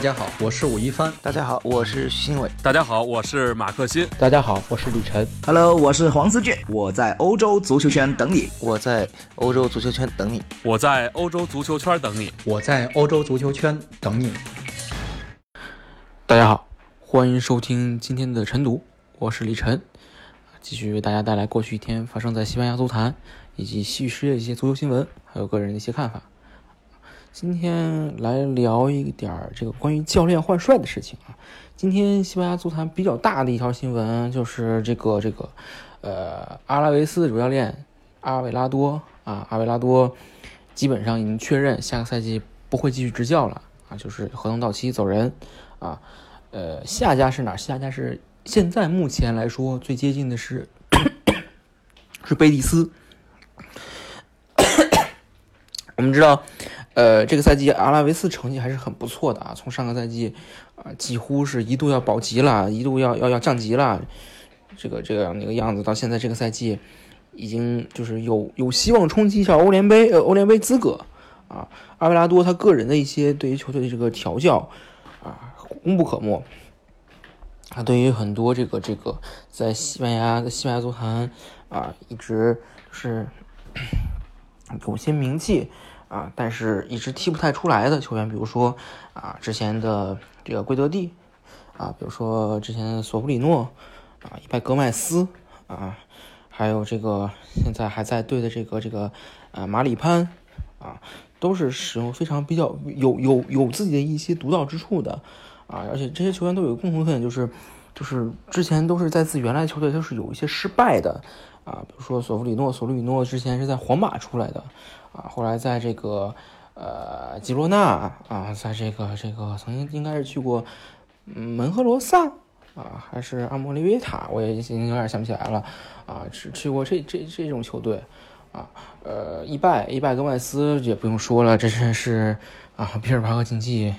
大家好，我是武一帆。大家好，我是徐新伟。大家好，我是马克新。大家好，我是李晨。Hello，我是黄思俊。我在欧洲足球圈等你。我在欧洲足球圈等你。我在欧洲足球圈等你。我在欧洲足球圈等你。大家好，欢迎收听今天的晨读，我是李晨，继续为大家带来过去一天发生在西班牙足坛以及西域世界一些足球新闻，还有个人的一些看法。今天来聊一点儿这个关于教练换帅的事情啊。今天西班牙足坛比较大的一条新闻就是这个这个，呃，阿拉维斯主教练阿维拉多啊，阿维拉多基本上已经确认下个赛季不会继续执教了啊，就是合同到期走人啊。呃，下家是哪？下家是现在目前来说最接近的是 是贝蒂斯。我们知道。呃，这个赛季阿拉维斯成绩还是很不错的啊，从上个赛季啊几乎是一度要保级了，一度要要要降级了，这个这样那个样子，到现在这个赛季已经就是有有希望冲击一下欧联杯呃欧联杯资格啊。阿维拉多他个人的一些对于球队的这个调教啊功不可没，他对于很多这个这个在西班牙的西班牙足坛啊一直是有些名气。啊，但是一直踢不太出来的球员，比如说啊，之前的这个圭德蒂，啊，比如说之前的索布里诺，啊，伊拜戈麦斯，啊，还有这个现在还在队的这个这个呃马里潘，啊，都是使用非常比较有有有自己的一些独到之处的，啊，而且这些球员都有共同特点，就是就是之前都是在自己原来球队都是有一些失败的，啊，比如说索弗里诺，索布里诺之前是在皇马出来的。啊，后来在这个呃吉罗纳啊，在这个这个曾经应该是去过门赫罗萨啊，还是阿莫利维塔，我也已经有点想不起来了啊，去去过这这这种球队啊，呃，伊拜伊拜跟外斯也不用说了，这真是啊，比尔巴赫竞技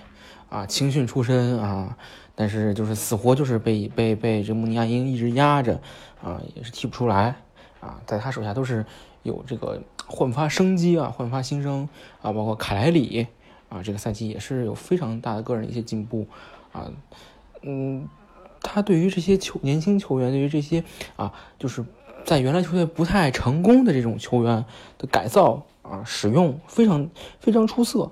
啊青训出身啊，但是就是死活就是被被被这穆尼亚因一直压着啊，也是踢不出来啊，在他手下都是有这个。焕发生机啊，焕发新生啊，包括卡莱里啊，这个赛季也是有非常大的个人一些进步啊，嗯，他对于这些球年轻球员，对于这些啊，就是在原来球队不太成功的这种球员的改造啊，使用非常非常出色。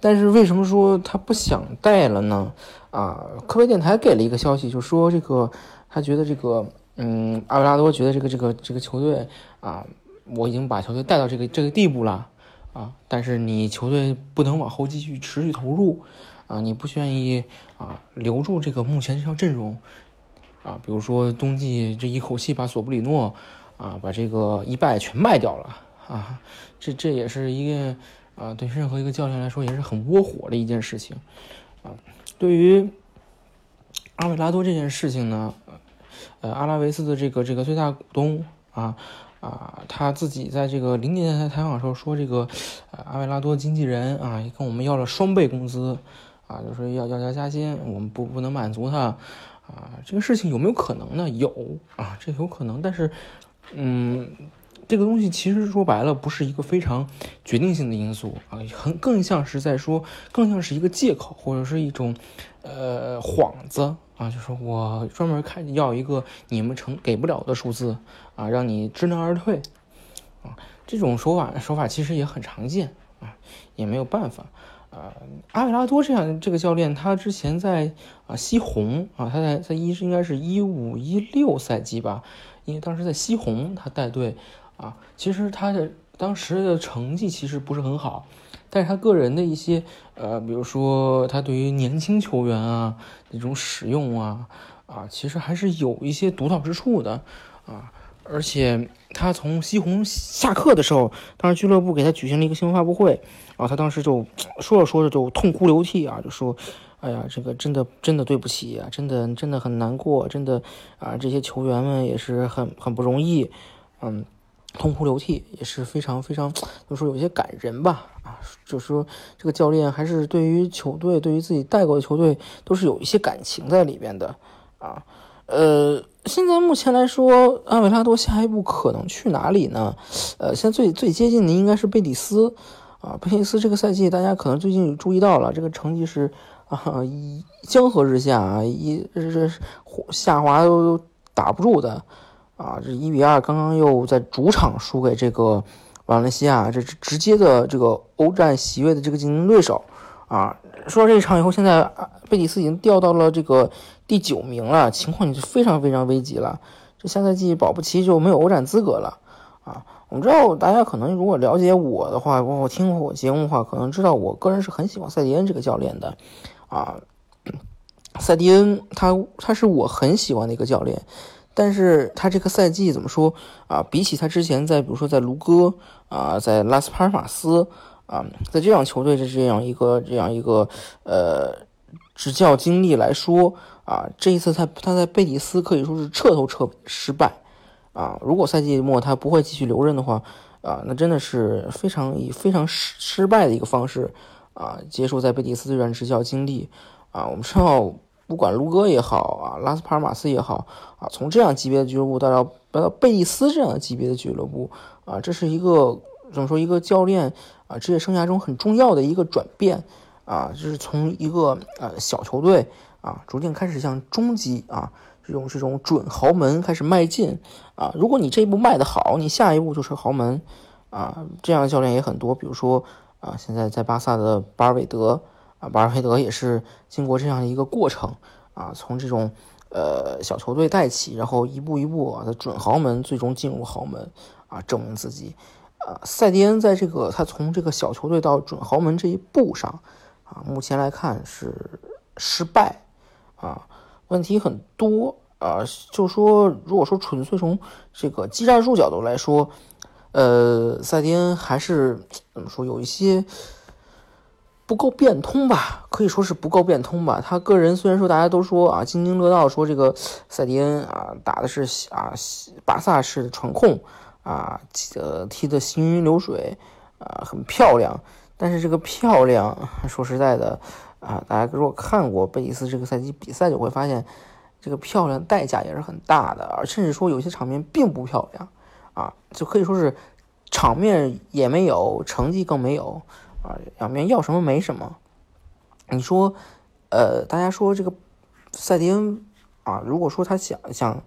但是为什么说他不想带了呢？啊，科威电台给了一个消息，就说这个他觉得这个嗯，阿维拉多觉得这个这个这个球队啊。我已经把球队带到这个这个地步了，啊，但是你球队不能往后继续持续投入，啊，你不愿意啊留住这个目前这条阵容，啊，比如说冬季这一口气把索布里诺，啊，把这个一拜全卖掉了，啊，这这也是一个啊对任何一个教练来说也是很窝火的一件事情，啊，对于阿维拉多这件事情呢，呃，阿拉维斯的这个这个最大股东啊。啊，他自己在这个零点电台采访的时候说，这个阿维拉多经纪人啊，跟我们要了双倍工资，啊，就说要要要加薪，我们不不能满足他，啊，这个事情有没有可能呢？有啊，这有可能，但是，嗯，这个东西其实说白了不是一个非常决定性的因素啊，很更像是在说，更像是一个借口或者是一种呃幌子。啊，就是我专门看要一个你们成给不了的数字啊，让你知难而退啊，这种手法手法其实也很常见啊，也没有办法啊。阿维拉多这样这个教练，他之前在啊西红啊，他在在一是应该是一五一六赛季吧，因为当时在西红他带队啊，其实他的当时的成绩其实不是很好。但是他个人的一些，呃，比如说他对于年轻球员啊那种使用啊，啊，其实还是有一些独到之处的，啊，而且他从西红下课的时候，当时俱乐部给他举行了一个新闻发布会，啊，他当时就说着说着就痛哭流涕啊，就说，哎呀，这个真的真的对不起啊，真的真的很难过，真的啊，这些球员们也是很很不容易，嗯。痛哭流涕也是非常非常，就说有些感人吧，啊，就是说这个教练还是对于球队，对于自己带过的球队，都是有一些感情在里边的，啊，呃，现在目前来说，阿维拉多下一步可能去哪里呢？呃，现在最最接近的应该是贝蒂斯，啊，贝蒂斯这个赛季大家可能最近注意到了，这个成绩是啊，一江河日下啊，一这这下滑都打不住的啊，这一比二刚刚又在主场输给这个瓦伦西亚，这是直接的这个欧战席位的这个竞争对手啊。说到这一场以后，现在贝蒂斯已经掉到了这个第九名了，情况已经非常非常危急了。这下赛季保不齐就没有欧战资格了啊！我们知道，大家可能如果了解我的话，包括听过我节目的话，可能知道我个人是很喜欢塞迪恩这个教练的啊。塞迪恩他他是我很喜欢的一个教练，但是他这个赛季怎么说啊？比起他之前在比如说在卢戈啊，在拉斯帕尔马斯。啊，在这样球队的这样一个这样一个呃执教经历来说啊，这一次他他在贝蒂斯可以说是彻头彻失败啊。如果赛季末他不会继续留任的话啊，那真的是非常以非常失失败的一个方式啊结束在贝蒂斯这段执教经历啊。我们知道，不管卢戈也好啊，拉斯帕尔马斯也好啊，从这样级别的俱乐部到到到贝蒂斯这样级别的俱乐部啊，这是一个怎么说一个教练。啊，职业生涯中很重要的一个转变啊，就是从一个呃小球队啊，逐渐开始向中级啊这种这种准豪门开始迈进啊。如果你这一步迈得好，你下一步就是豪门啊。这样的教练也很多，比如说啊，现在在巴萨的巴尔韦德啊，巴尔韦德也是经过这样的一个过程啊，从这种呃小球队带起，然后一步一步啊的准豪门，最终进入豪门啊，证明自己。啊，塞蒂恩在这个他从这个小球队到准豪门这一步上，啊，目前来看是失败，啊，问题很多啊。就说如果说纯粹从这个技战术角度来说，呃，塞蒂恩还是怎么说有一些不够变通吧，可以说是不够变通吧。他个人虽然说大家都说啊津津乐道，说这个塞蒂恩啊打的是啊巴萨式的传控。啊，呃，踢得行云流水，啊，很漂亮。但是这个漂亮，说实在的，啊，大家如果看过贝蒂斯这个赛季比赛，就会发现，这个漂亮代价也是很大的，而甚至说有些场面并不漂亮，啊，就可以说是场面也没有，成绩更没有，啊，两边要什么没什么。你说，呃，大家说这个塞迪恩啊，如果说他想想。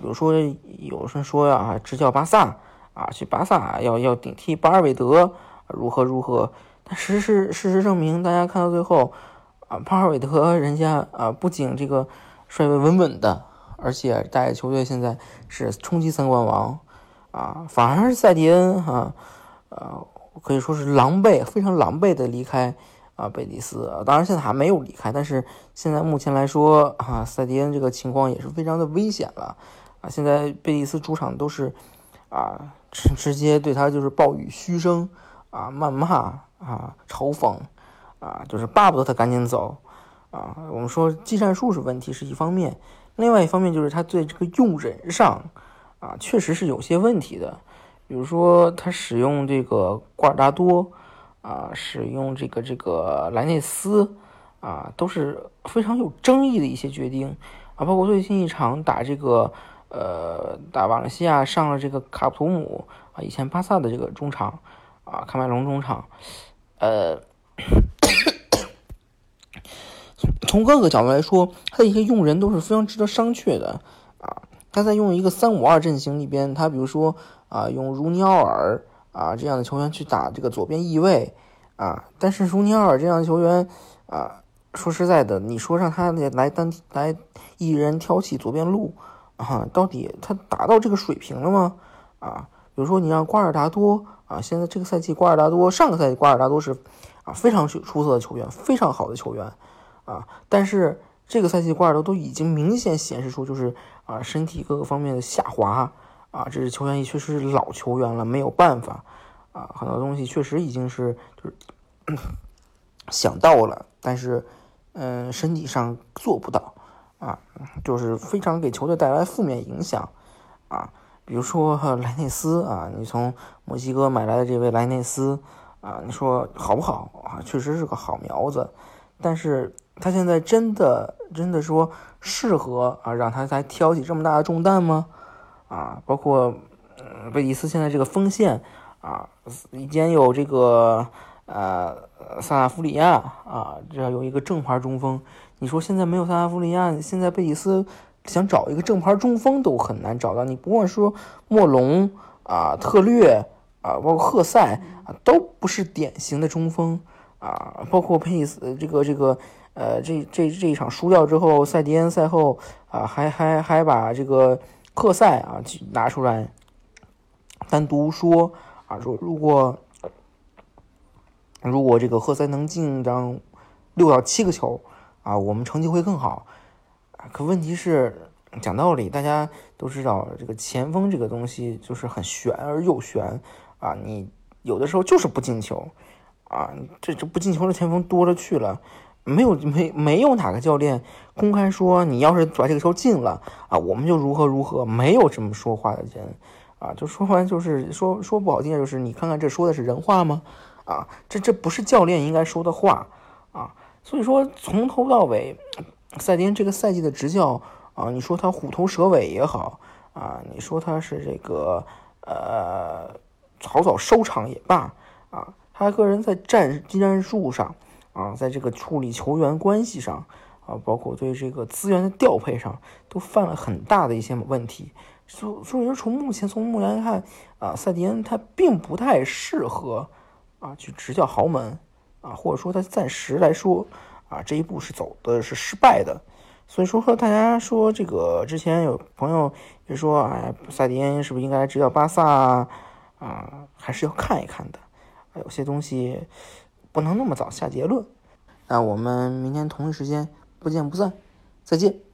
比如说有人说呀，执教巴萨啊，去巴萨要要顶替巴尔韦德，如何如何？但事实事实证明，大家看到最后啊，巴尔韦德人家啊，不仅这个帅位稳稳的，而且带球队现在是冲击三冠王啊，反而是塞蒂恩哈，呃，可以说是狼狈，非常狼狈的离开。啊，贝蒂斯，当然现在还没有离开，但是现在目前来说，啊，塞蒂恩这个情况也是非常的危险了，啊，现在贝蒂斯主场都是，啊，直直接对他就是暴雨嘘声，啊，谩骂，啊，嘲讽，啊，就是巴不得他赶紧走，啊，我们说技战术是问题是一方面，另外一方面就是他对这个用人上，啊，确实是有些问题的，比如说他使用这个瓜尔达多。啊，使用这个这个莱内斯，啊，都是非常有争议的一些决定啊，包括最近一场打这个呃打瓦伦西亚上了这个卡普图姆啊，以前巴萨的这个中场啊，卡麦隆中场，呃，从各个角度来说，他的一些用人都是非常值得商榷的，他在用一个三五二阵型里边，他比如说啊，用儒尼奥尔。啊，这样的球员去打这个左边翼位啊，但是儒尼奥尔这样的球员啊，说实在的，你说让他来单来一人挑起左边路啊，到底他达到这个水平了吗？啊，比如说你让瓜尔达多啊，现在这个赛季瓜尔达多，上个赛季瓜尔达多是啊非常出出色的球员，非常好的球员啊，但是这个赛季瓜尔达多已经明显显示出就是啊身体各个方面的下滑。啊，这支球员也确实是老球员了，没有办法啊，很多东西确实已经是就是 想到了，但是嗯，身体上做不到啊，就是非常给球队带来负面影响啊。比如说莱内斯啊，你从墨西哥买来的这位莱内斯啊，你说好不好啊？确实是个好苗子，但是他现在真的真的说适合啊，让他再挑起这么大的重担吗？啊，包括，嗯，贝蒂斯现在这个锋线啊，已经有这个呃萨拉夫里亚啊，这有一个正牌中锋。你说现在没有萨拉夫里亚，现在贝蒂斯想找一个正牌中锋都很难找到。你不管说莫龙啊、特略啊，包括赫塞啊，都不是典型的中锋啊。包括佩斯这个这个呃，这这这一场输掉之后，塞迪恩赛后啊，还还还把这个赫塞啊拿出来单独说啊，说如果如果这个赫塞能进张六到七个球。啊，我们成绩会更好，可问题是讲道理，大家都知道这个前锋这个东西就是很玄而又玄啊，你有的时候就是不进球，啊，这这不进球的前锋多了去了，没有没没有哪个教练公开说你要是把这个球进了啊，我们就如何如何，没有这么说话的人，啊，就说完就是说说不好听就是你看看这说的是人话吗？啊，这这不是教练应该说的话啊。所以说，从头到尾，赛迪恩这个赛季的执教啊，你说他虎头蛇尾也好啊，你说他是这个呃草草收场也罢啊，他个人在战技战术上啊，在这个处理球员关系上啊，包括对这个资源的调配上，都犯了很大的一些问题。所所以说，从目前从目前来看啊，赛迪恩他并不太适合啊去执教豪门。啊，或者说他暂时来说，啊这一步是走的是失败的，所以说和大家说这个之前有朋友就说，哎，萨迪恩是不是应该执教巴萨啊？啊，还是要看一看的，啊有些东西不能那么早下结论。那我们明天同一时间不见不散，再见。